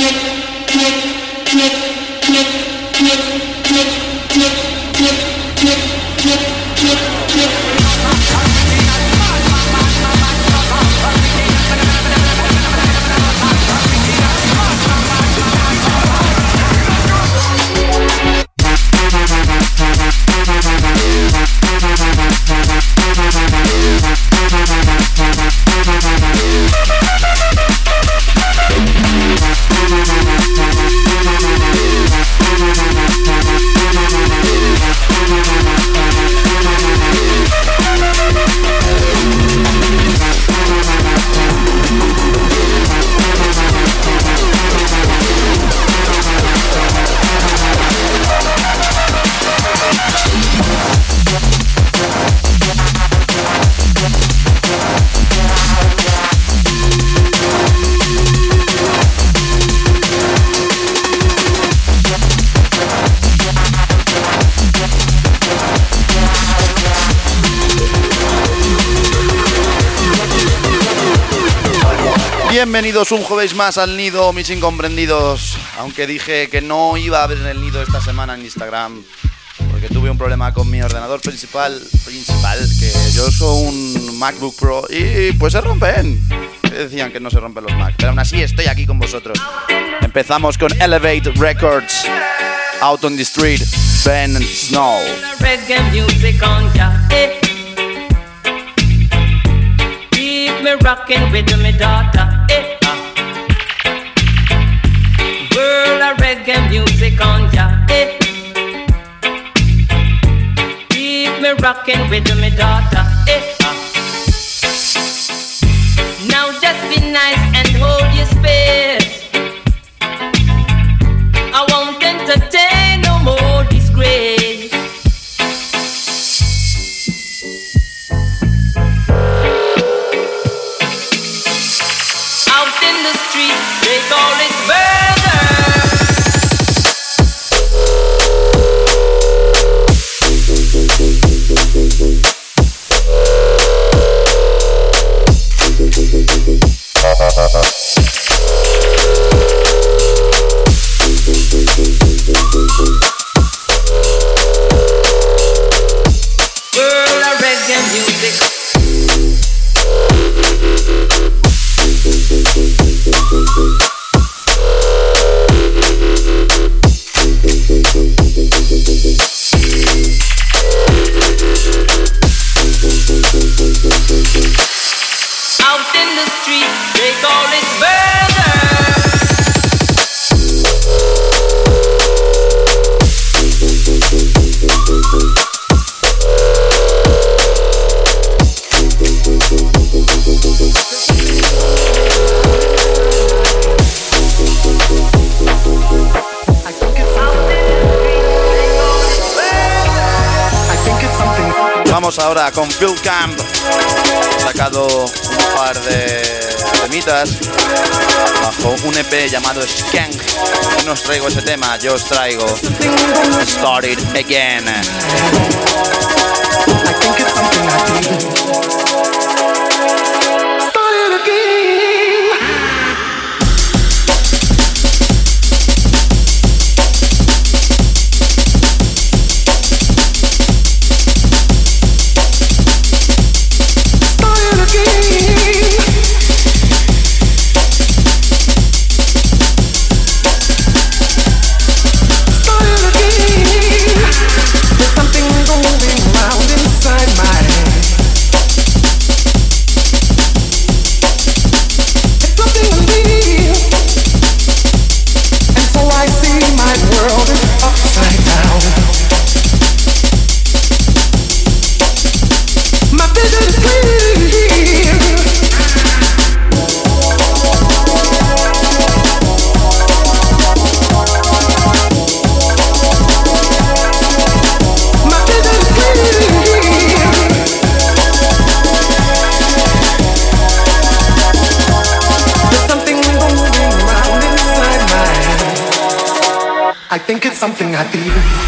Yeah. Un jueves más al nido, mis incomprendidos. Aunque dije que no iba a ver el nido esta semana en Instagram, porque tuve un problema con mi ordenador principal, principal, que yo soy un MacBook Pro y pues se rompen. Decían que no se rompen los Mac, pero aún así estoy aquí con vosotros. Empezamos con Elevate Records, Out on the Street, Ben Snow. Reggae music on ya. Eh. Keep me rocking with my daughter. EP llamado Skank. no os traigo ese tema, yo os traigo Start It Again. Something I feel.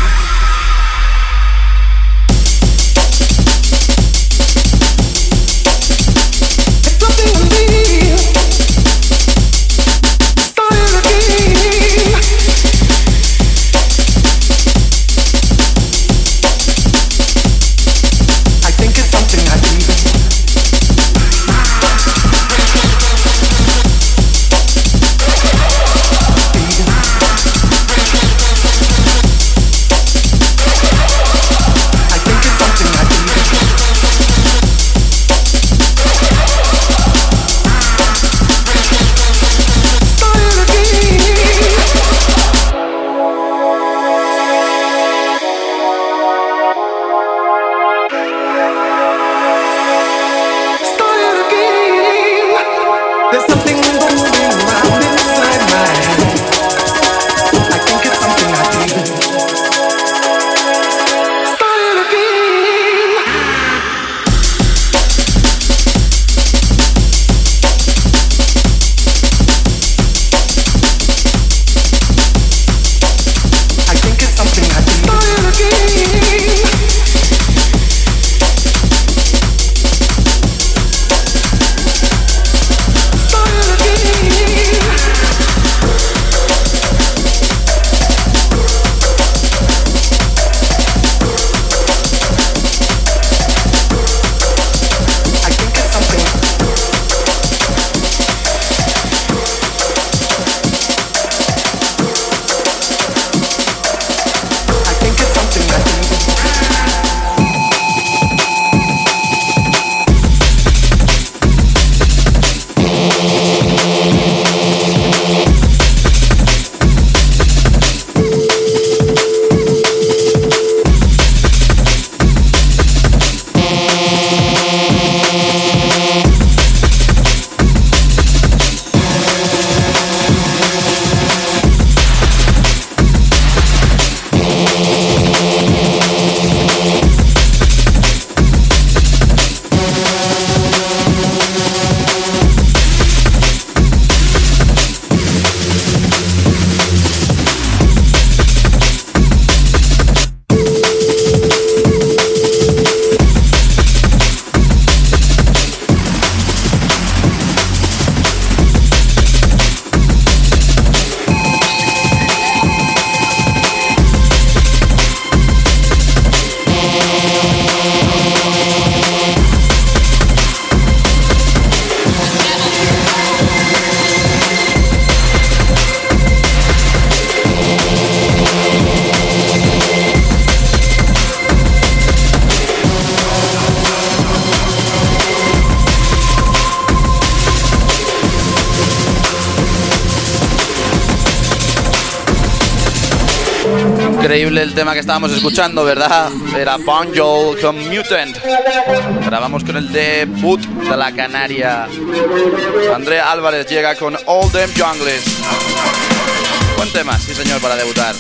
El tema que estábamos escuchando, ¿verdad? Era Bon con Mutant. Grabamos con el debut de la Canaria. Andrea Álvarez llega con All Them Jungles. Buen tema, sí señor, para debutar.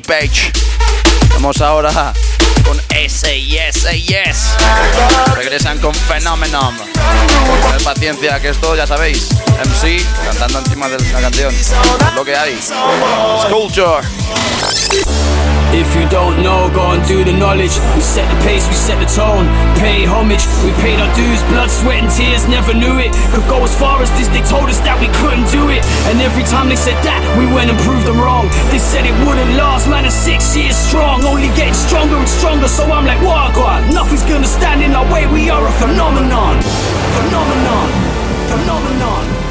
Page. Vamos ahora con ese Yes, Yes. Regresan con Phenomenon. Paciencia, que esto ya sabéis. MC cantando encima de la canción. lo que hay. Sculpture. If you don't know, go and do the knowledge. We set the pace, we set the tone. Pay homage, we paid our dues, blood, sweat, and tears, never knew it. Could go as far as this, they told us that we couldn't do it. And every time they said that, we went and proved them wrong. They said it wouldn't last, man, it's six years strong. Only getting stronger and stronger, so I'm like, what, God? Nothing's gonna stand in our way, we are a. Phenomenon. Phenomenon. Phenomenon.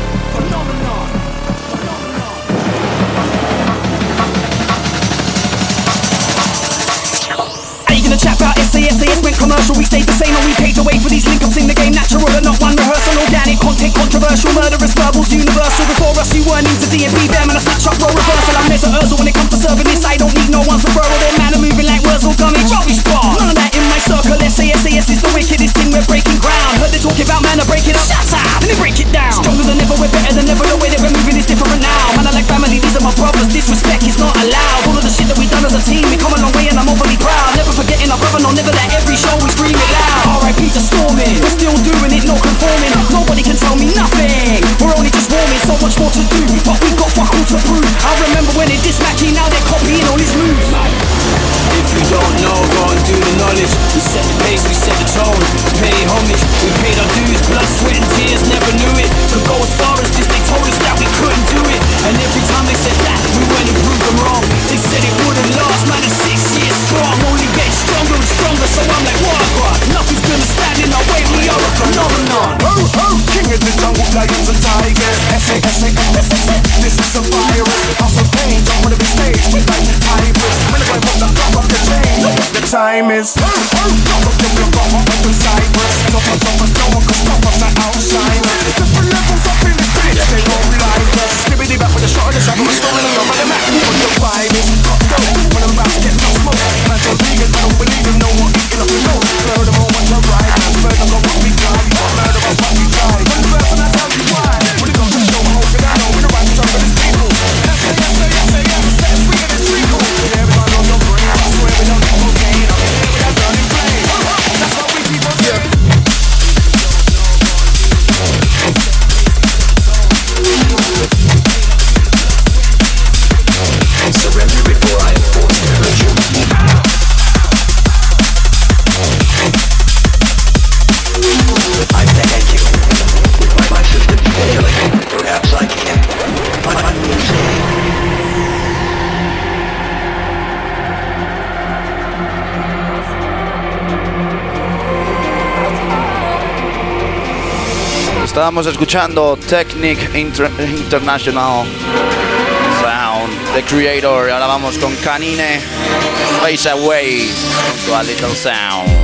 SAS, SAS went commercial, we stayed the same and we paved the way for these link-ups in the game. Natural and not one rehearsal, organic content, controversial Murderous verbals, universal. Before us you weren't into DMP, them and a snatch up role reversal. I'm Mesa Urzel when it comes to serving this I don't need no one's referral, their man are moving like Wurzel gummy, rubbish bar None of that in my circle, SAS, SAS is the wickedest thing, we're breaking ground. Heard they talking about man are breaking up, shut up, and they break it down. Stronger than ever, we're better than ever, the way that we're moving is different now. Man I like family, these are my brothers, disrespect is not allowed. All of the shit that we done as a team, we come a long way and I'm overly proud. Never forgetting our brother, no, never let every show we scream it loud. RIP to storming, we're still doing it, not conforming. Nobody can tell me nothing. We're only just warming, so much more to do, but we got fuck all to prove. I remember when they dismatching, now they're copying all his moves. If you don't know, go and do the knowledge. We set the pace, we set the tone. Pay homage, we paid our dues, blood, sweat, and tears, never knew it. Could go as far as this, they told us that we couldn't do it. And every time they said that, we went and proved them wrong. They said it wouldn't last, man, it's strong. Only get stronger and stronger, so I'm like, what? what? Nothing's gonna stand in our way, we are a phenomenon. Oh, oh, king of the jungle, lions and tigers. This is a virus. House of pain, don't wanna be staged like hybrids. When I put the clock off the chain, the time is. Estábamos escuchando Technic Inter- International Sound, The Creator. Ahora vamos con Canine, Face Away, a Little Sound.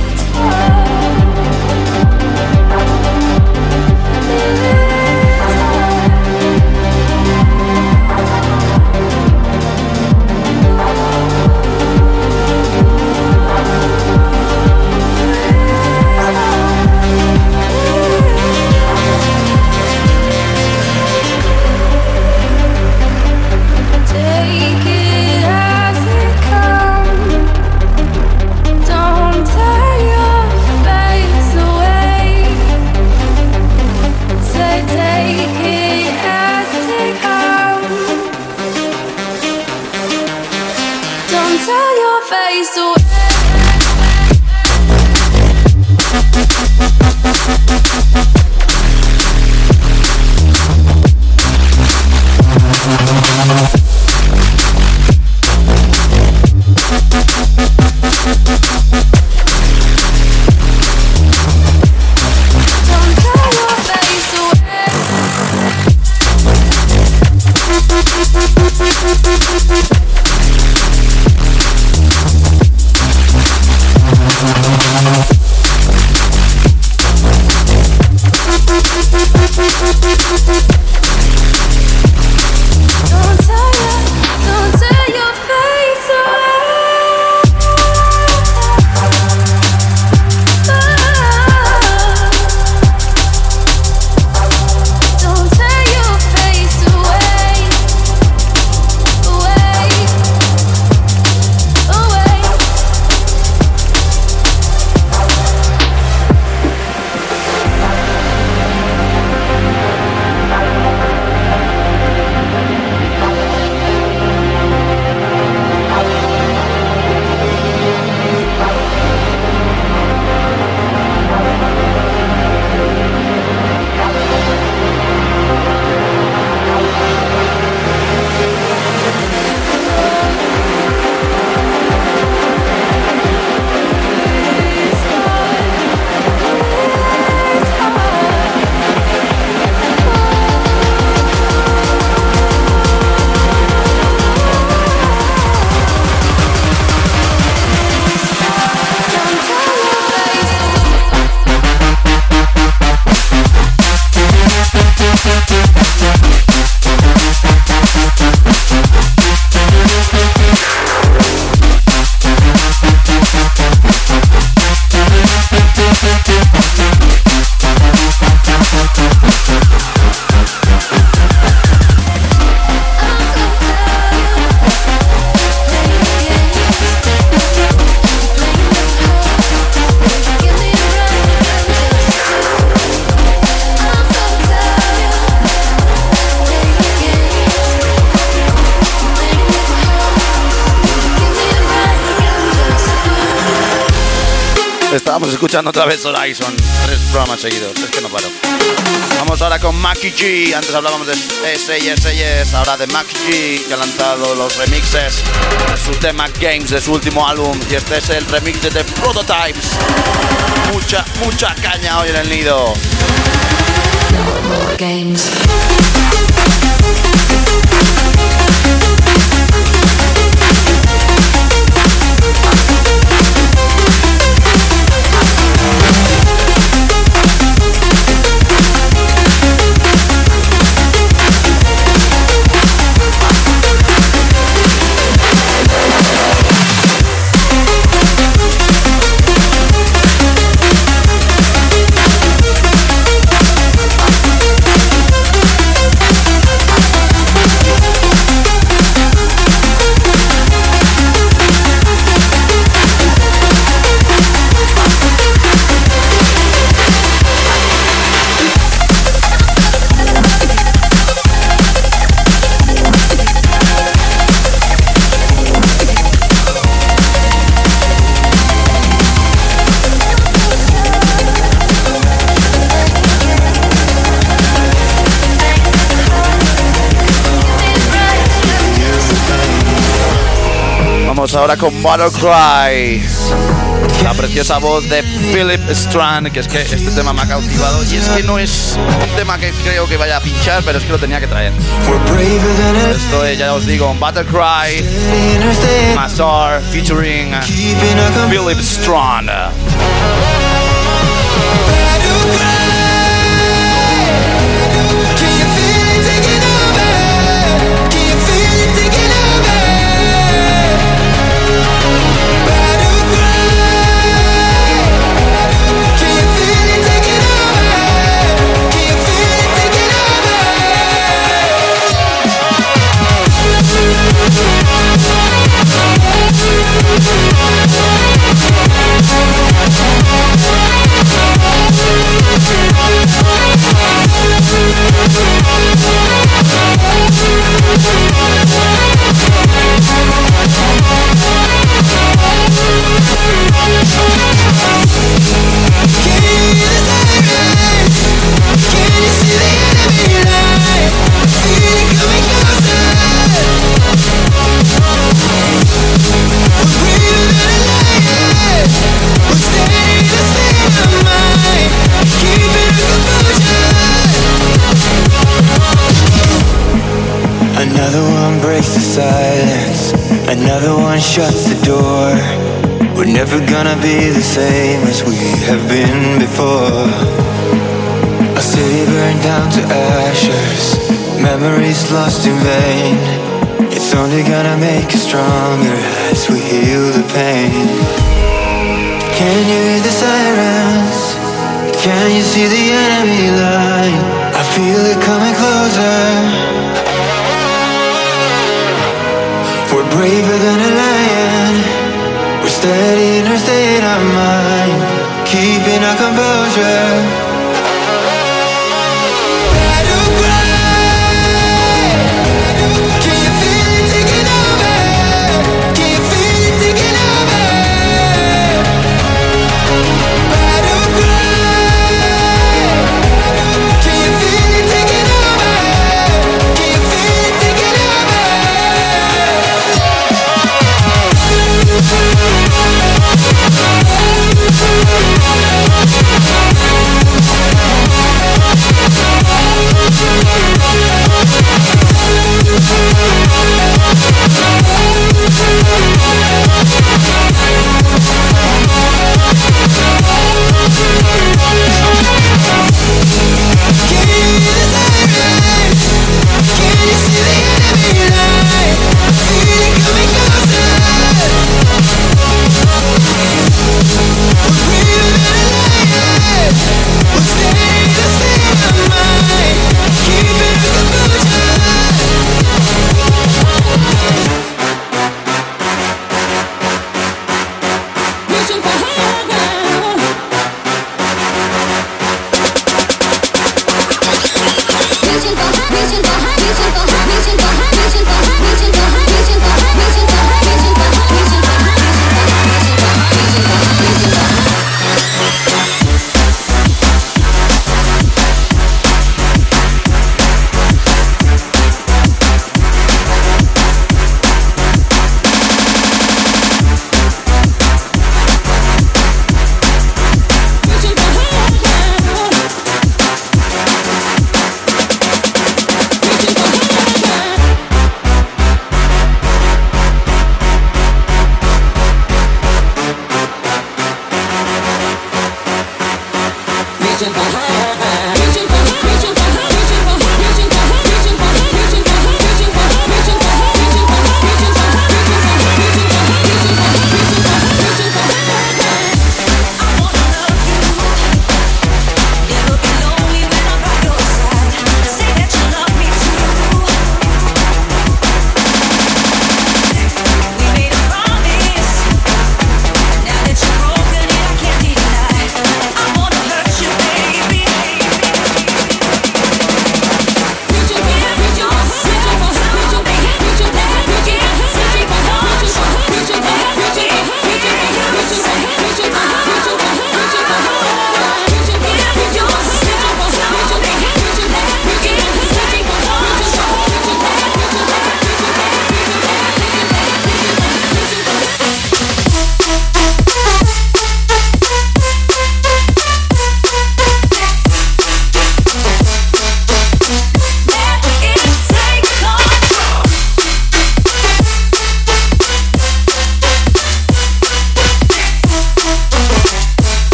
Otra vez Horizon, tres programas seguidos, es que no paro. Vamos ahora con Mackie G, antes hablábamos de SIS, ahora de Mackie G, que ha lanzado los remixes de su tema Games, de su último álbum, y este es el remix de The Prototypes. Mucha, mucha caña hoy en el nido. Games. Ahora con Battle Cry. la preciosa voz de Philip Strand, que es que este tema me ha cautivado y es que no es un tema que creo que vaya a pinchar, pero es que lo tenía que traer. Esto es, ya os digo, Battle Cry, Mazar, featuring Philip Strand. Gonna be the same as we have been before. A city burned down to ashes. Memories lost in vain. It's only gonna make us stronger as we heal the pain. Can you hear the sirens? Can you see the enemy line? I feel it coming closer. We're braver than a lion. Steady in our state of mind, keeping our composure.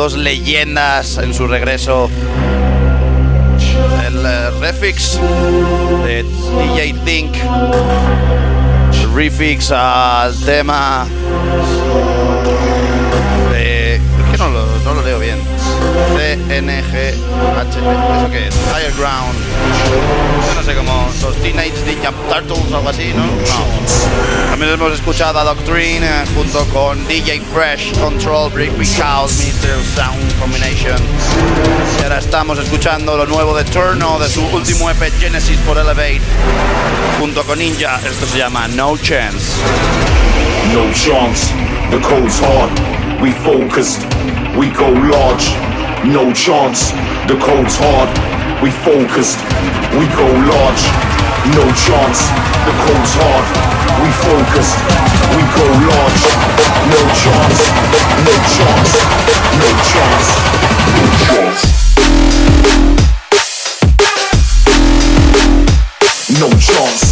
Dos leyendas en su regreso. El eh, refix de DJ Think. Refix al tema de... No lo, no lo leo bien. CNGH. ¿Eso qué es? Higher Ground. Yo no sé cómo. Los Teenage Ninja Turtles o algo así, ¿no? No. También hemos escuchado a Doctrine eh, junto con DJ Fresh, Control, Brick Big House, Mr. Sound Combination. Y ahora estamos escuchando lo nuevo de Turno de su último EP Genesis por Elevate junto con Ninja. Esto se llama No Chance. No chance, the code's hard. We focused, we go large. No chance, the code's hard. We focused, we go large. No chance, the code's hard. We focused, we go large. No chance, no chance, no chance, no chance. No chance.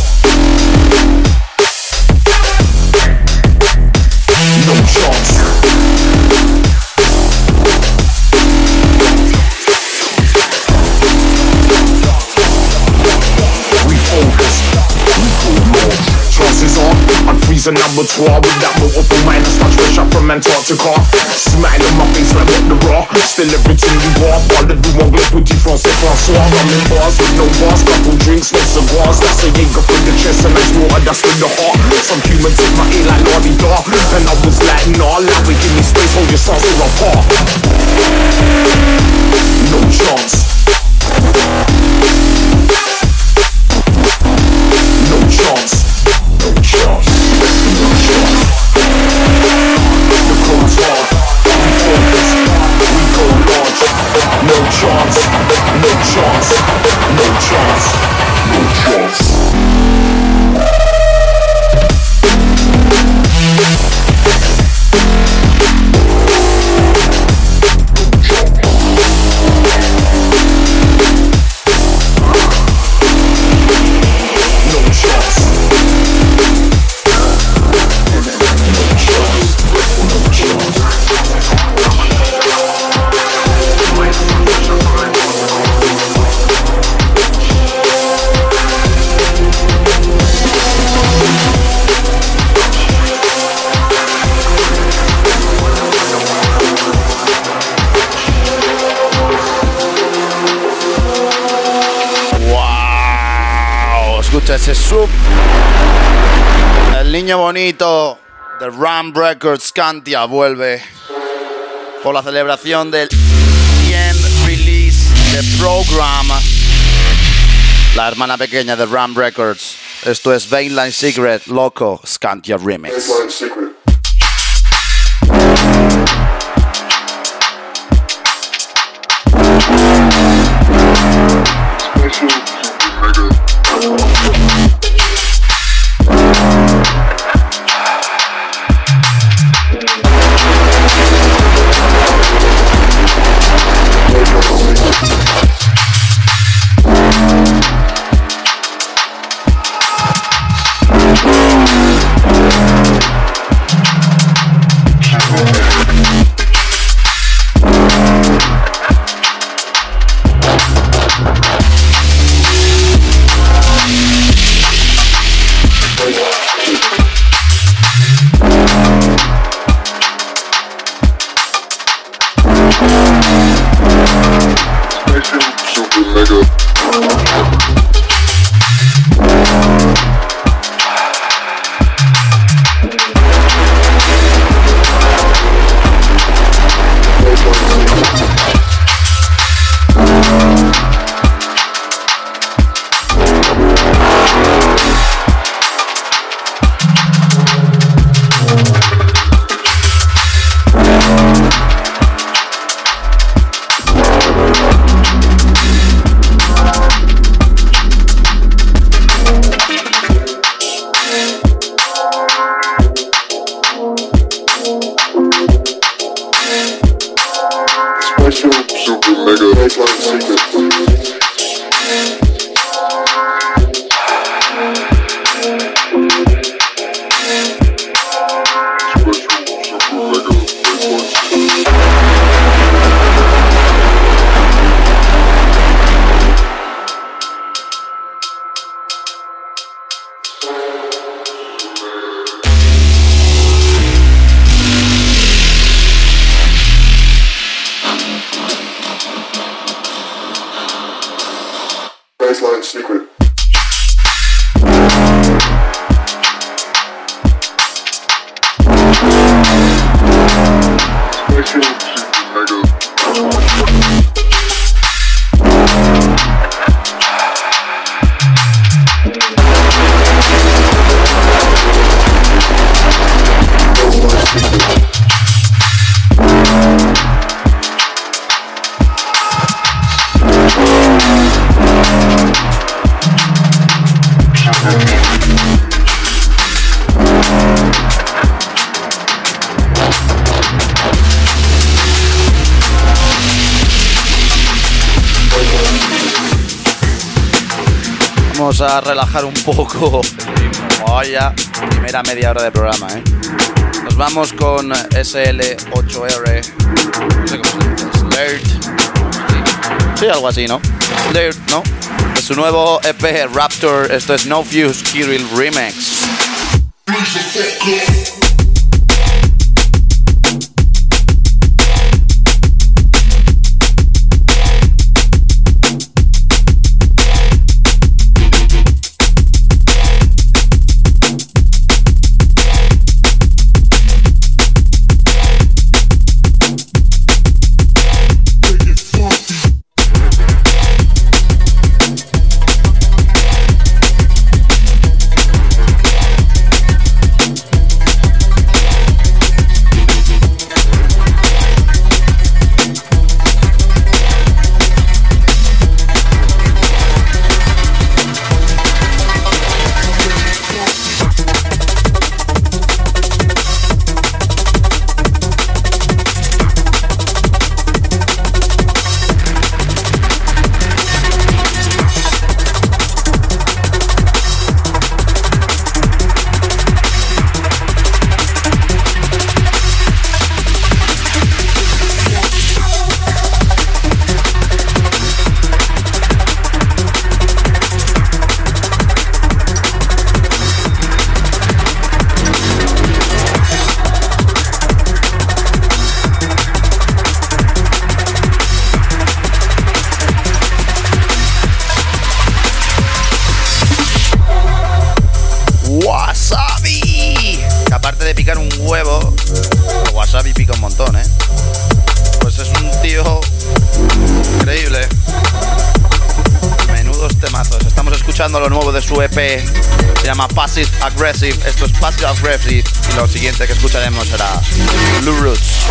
Freezing number 12 with that multiple minus touch fresh up from Antarctica. Smile on my face like what the raw. Still everything you are. Parle du anglais, petit français, François. I'm in bars with no bars, couple drinks, no cigars. That's a Jaeger for the chest and that's water, that's with the heart. Some human took my ear like Lordy Dar. And I was like, nah, like we give me space, hold your songs are apart. No chance. No chance. No chance. No chance. No chance. No chance. No chance. Bonito de Ram Records Cantia vuelve por la celebración del 100 release de Program. La hermana pequeña de Ram Records. Esto es Vainline Secret Loco Scantia Remix. Nigga. Vamos a relajar un poco. Vaya, primera media hora de programa, ¿eh? Nos vamos con SL8R. No. Sí, algo así, ¿no? Slayer, ¿no? De su nuevo EP Raptor. Esto es No Fuse Kirill Remix. Se llama Passive Aggressive. Esto es Passive Aggressive. Y lo siguiente que escucharemos será Blue Roots.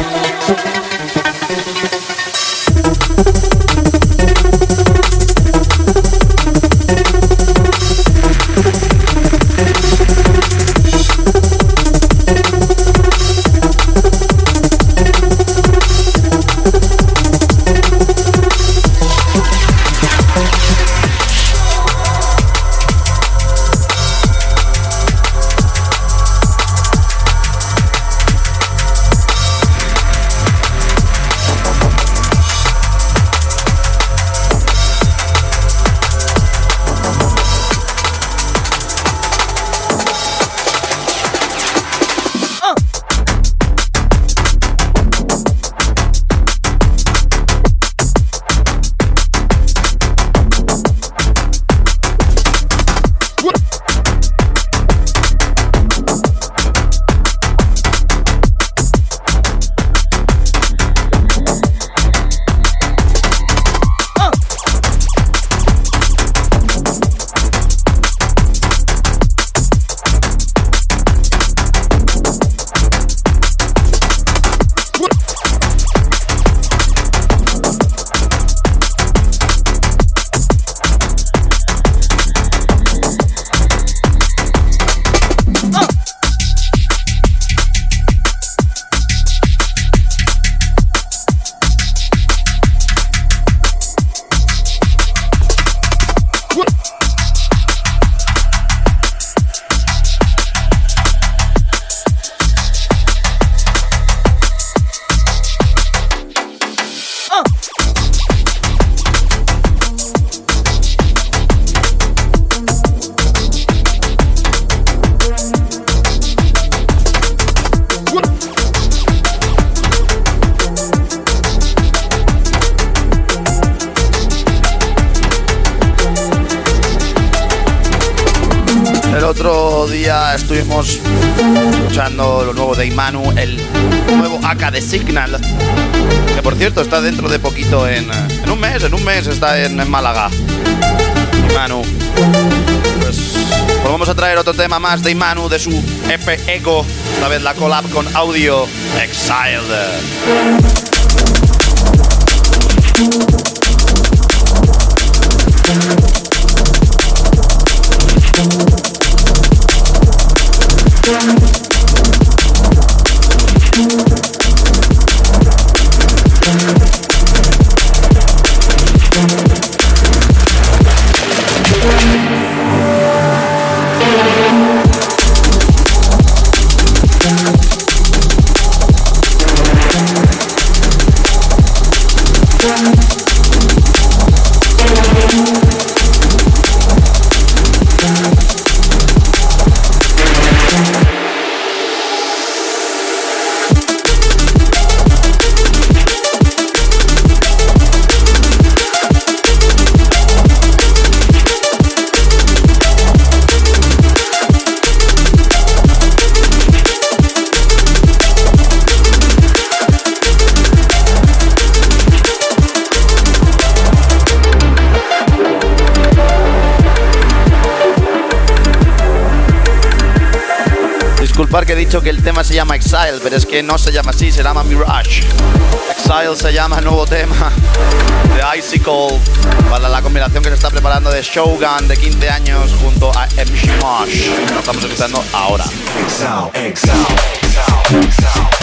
está en, en Málaga. Manu. Pues, pues, vamos a traer otro tema más de Imanu de su EP Echo. Esta vez la collab con audio Exiled. Tema se llama Exile, pero es que no se llama así, se llama Mirage. Exile se llama el nuevo tema de Icicle para la combinación que se está preparando de Shogun de 15 años junto a MC Mosh. Lo estamos escuchando ahora. Exile, exile, exile,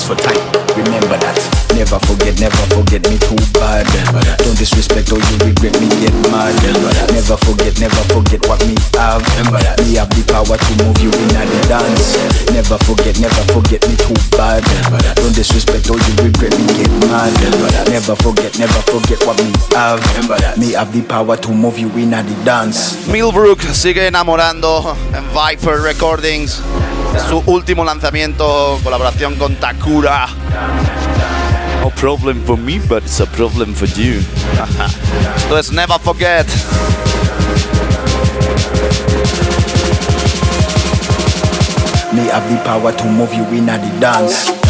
for time. Remember that. Never forget, never forget me too bad. Don't disrespect or you regret me get mad. Never forget, never forget what me have. Me have the power to move you in the dance. Never forget, never forget me too bad. Don't disrespect or you regret me get mad. Never forget, never forget what me have. Me have the power to move you in the dance. Millbrook sigue enamorando en Viper Recordings. Su último lanzamiento, colaboración con Takura. No problem for me, but it's a problem for you. Let's Never Forget. Me have the power to move you in at the dance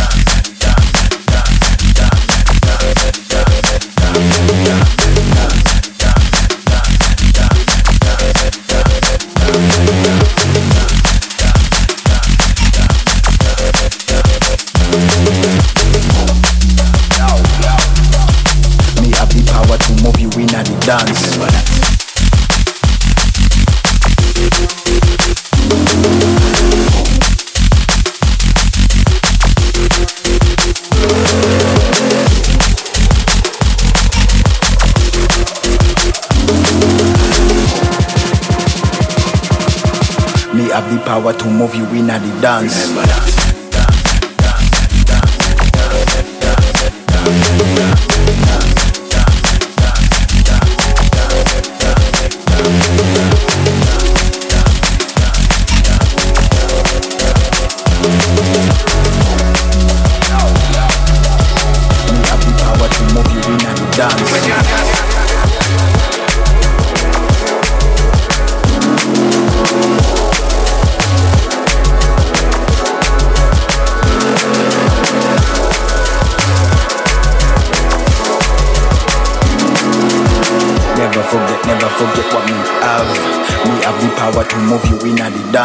have the power to move you in at the dance. Me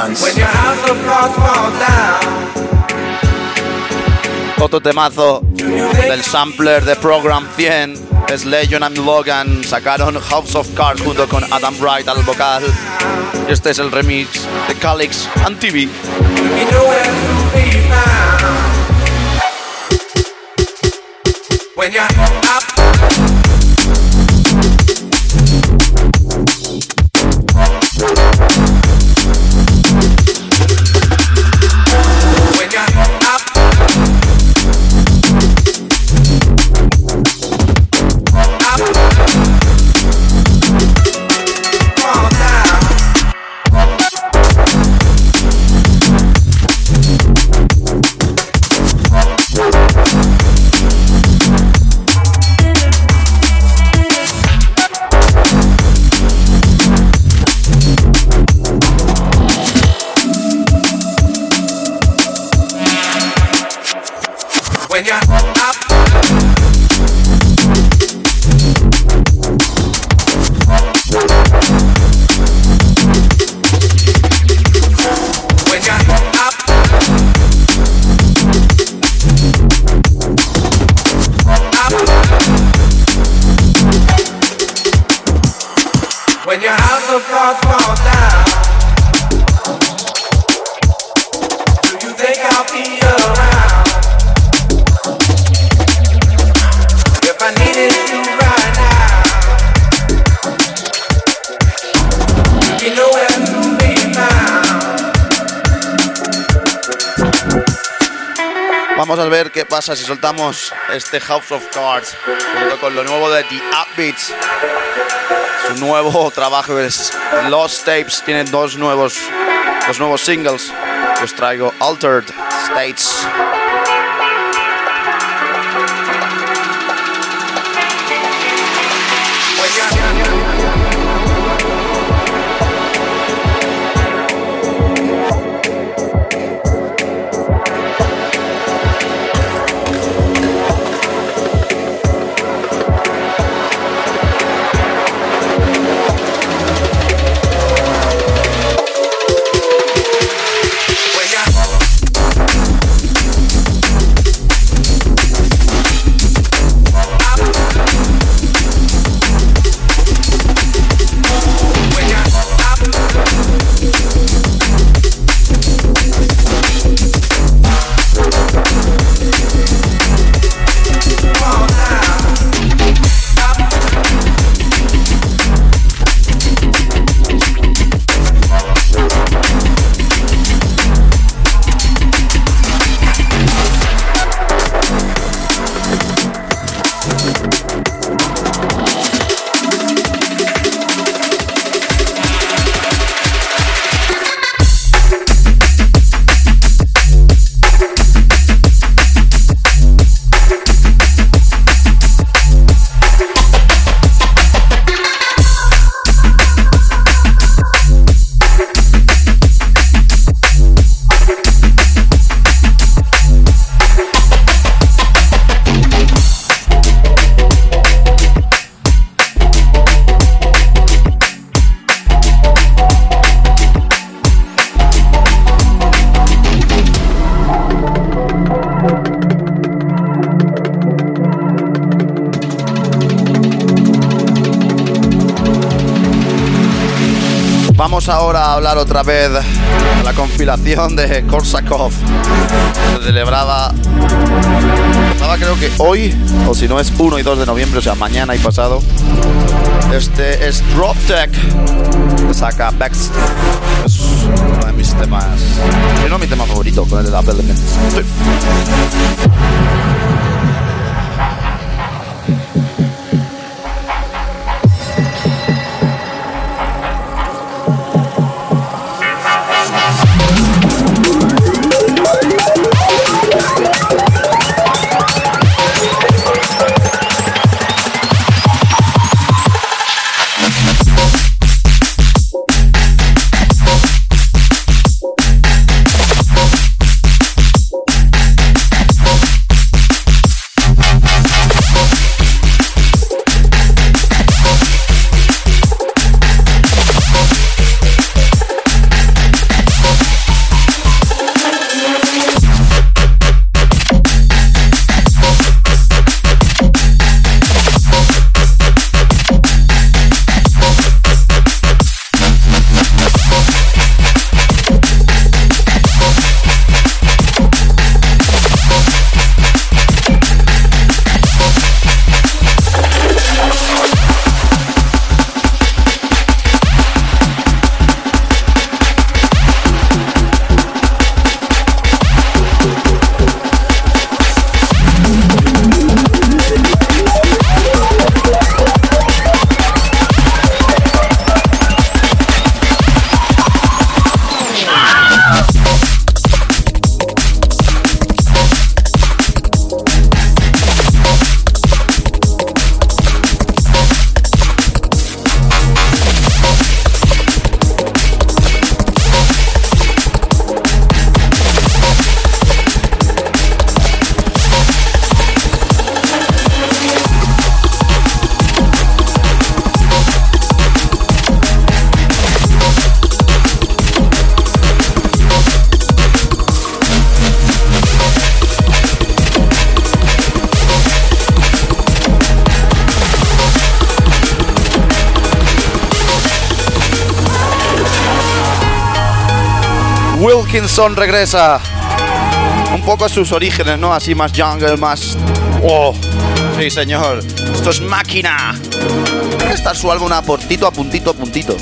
dance. When your house of cards fall down, Otro temazo del sampler de Program 100 es Legion and Logan. Sacaron House of Cards junto con Adam Bright al vocal. Y este es el remix de Calix and TV. when you're up. Pasa si soltamos este House of Cards junto con lo nuevo de The Upbeats. Su nuevo trabajo es Lost Tapes. Tienen dos nuevos, dos nuevos singles. Os traigo Altered States. La de Korsakov. Se celebraba, estaba creo que hoy, o si no es 1 y 2 de noviembre, o sea, mañana y pasado. Este es Drop Tech, saca Bex. Es uno de mis temas, si no mi tema favorito, con el de Apple Elements. Wilkinson regresa. Un poco a sus orígenes, ¿no? Así más jungle, más... ¡Oh! Sí, señor. Esto es máquina. Está su álbum a puntito, a puntito, a puntito.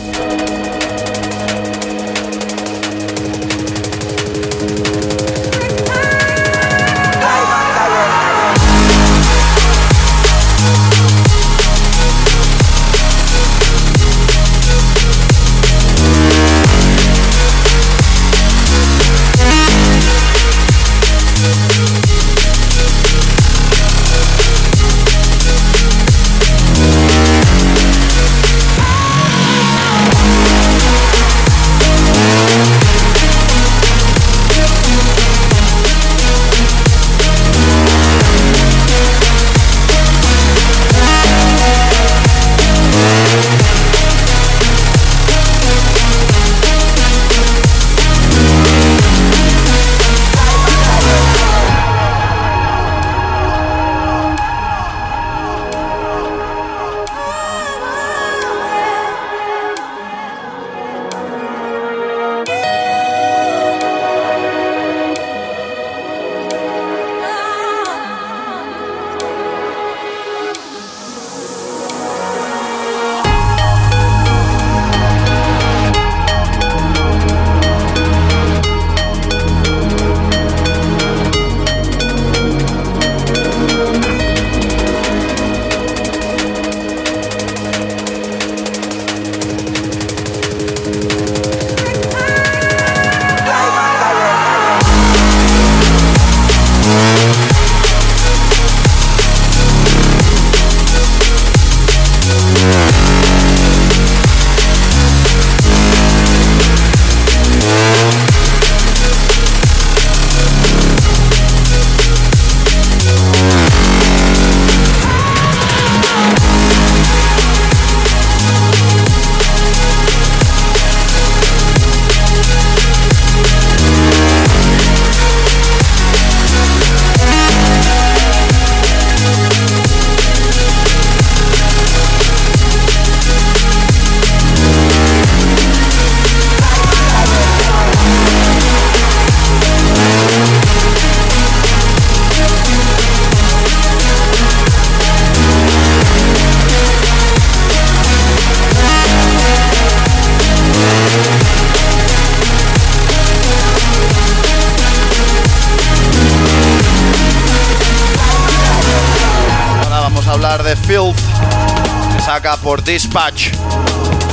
Por Dispatch.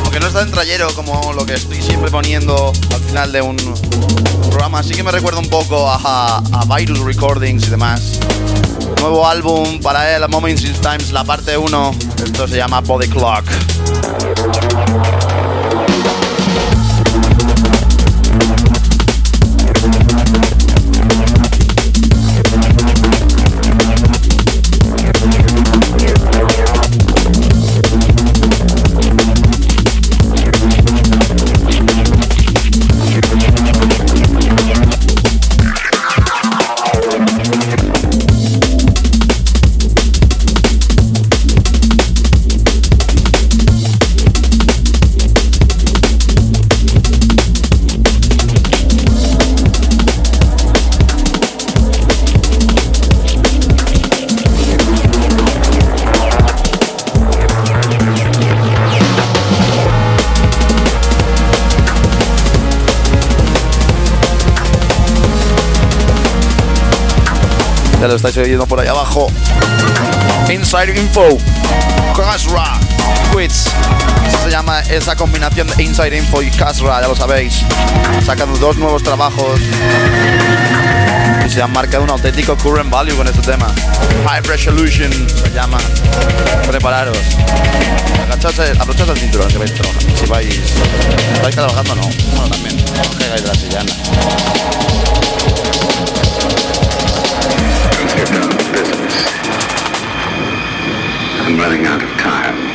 Aunque no es tan trayero como lo que estoy siempre poniendo al final de un programa, así que me recuerda un poco a, Virus Recordings y demás. Nuevo álbum para él, A Moments in Times, la parte 1. Esto se llama Body Clock. Ya lo estáis oyendo por ahí abajo. Inside Info. Kasra. Quits. Se llama esa combinación de Inside Info y Kasra, ya lo sabéis. Sacando dos nuevos trabajos. Y se han marcado un auténtico current value con este tema. High Resolution se llama. Prepararos. Agachadse, abrochad el cinturón si vais. Si vais, vais trabajando, no. Bueno, también. No os de la sillana. I'm running out of time.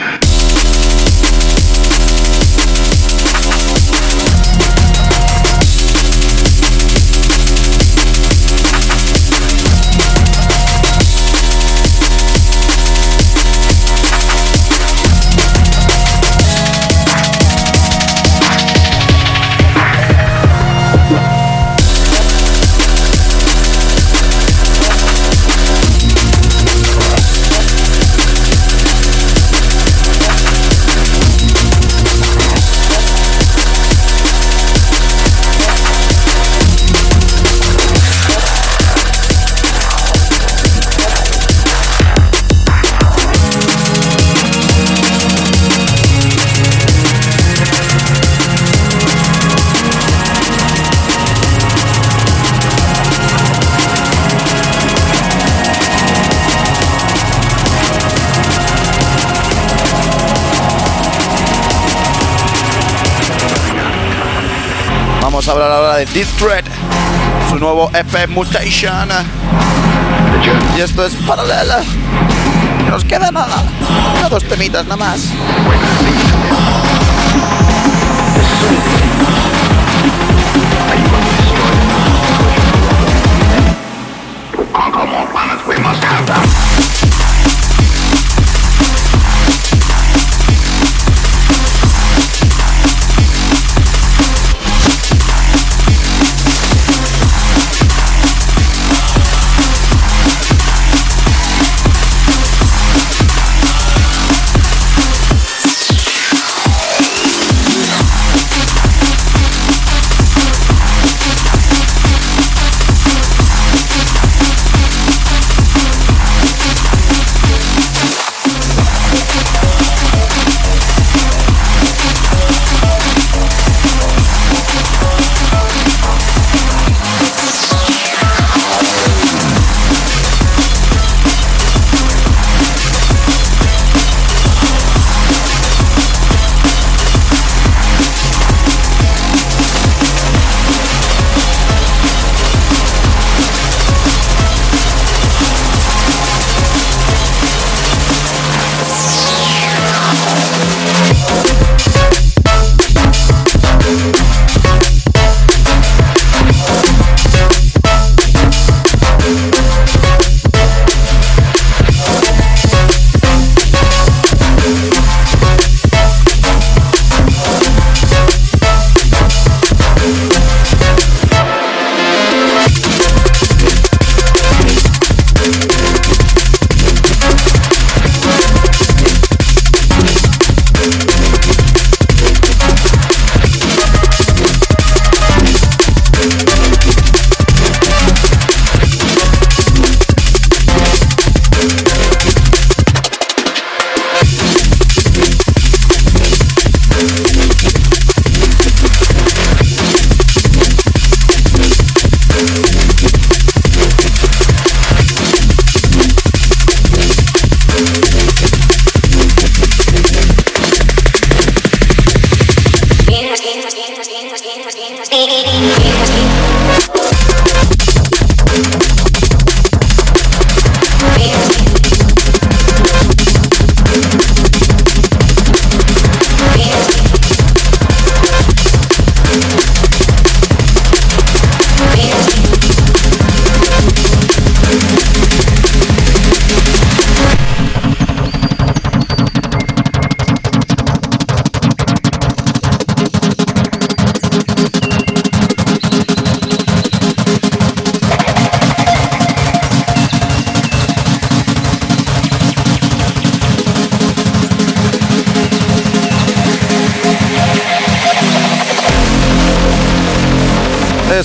Hablar ahora de Deep Threat, su nuevo EP Mutation. Y esto es paralela. No nos queda nada. Una dos temitas nada más. We must have them.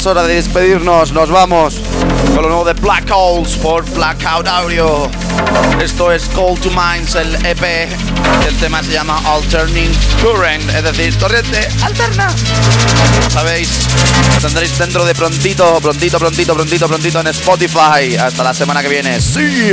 Es hora de despedirnos. Nos vamos con lo nuevo de Black Holes por Blackout Audio. Esto es Call to Minds, el EP. El tema se llama Alterning Current, es decir, corriente alterna. Sabéis, lo tendréis dentro de prontito, prontito, prontito, prontito, prontito en Spotify. Hasta la semana que viene. ¡Sí!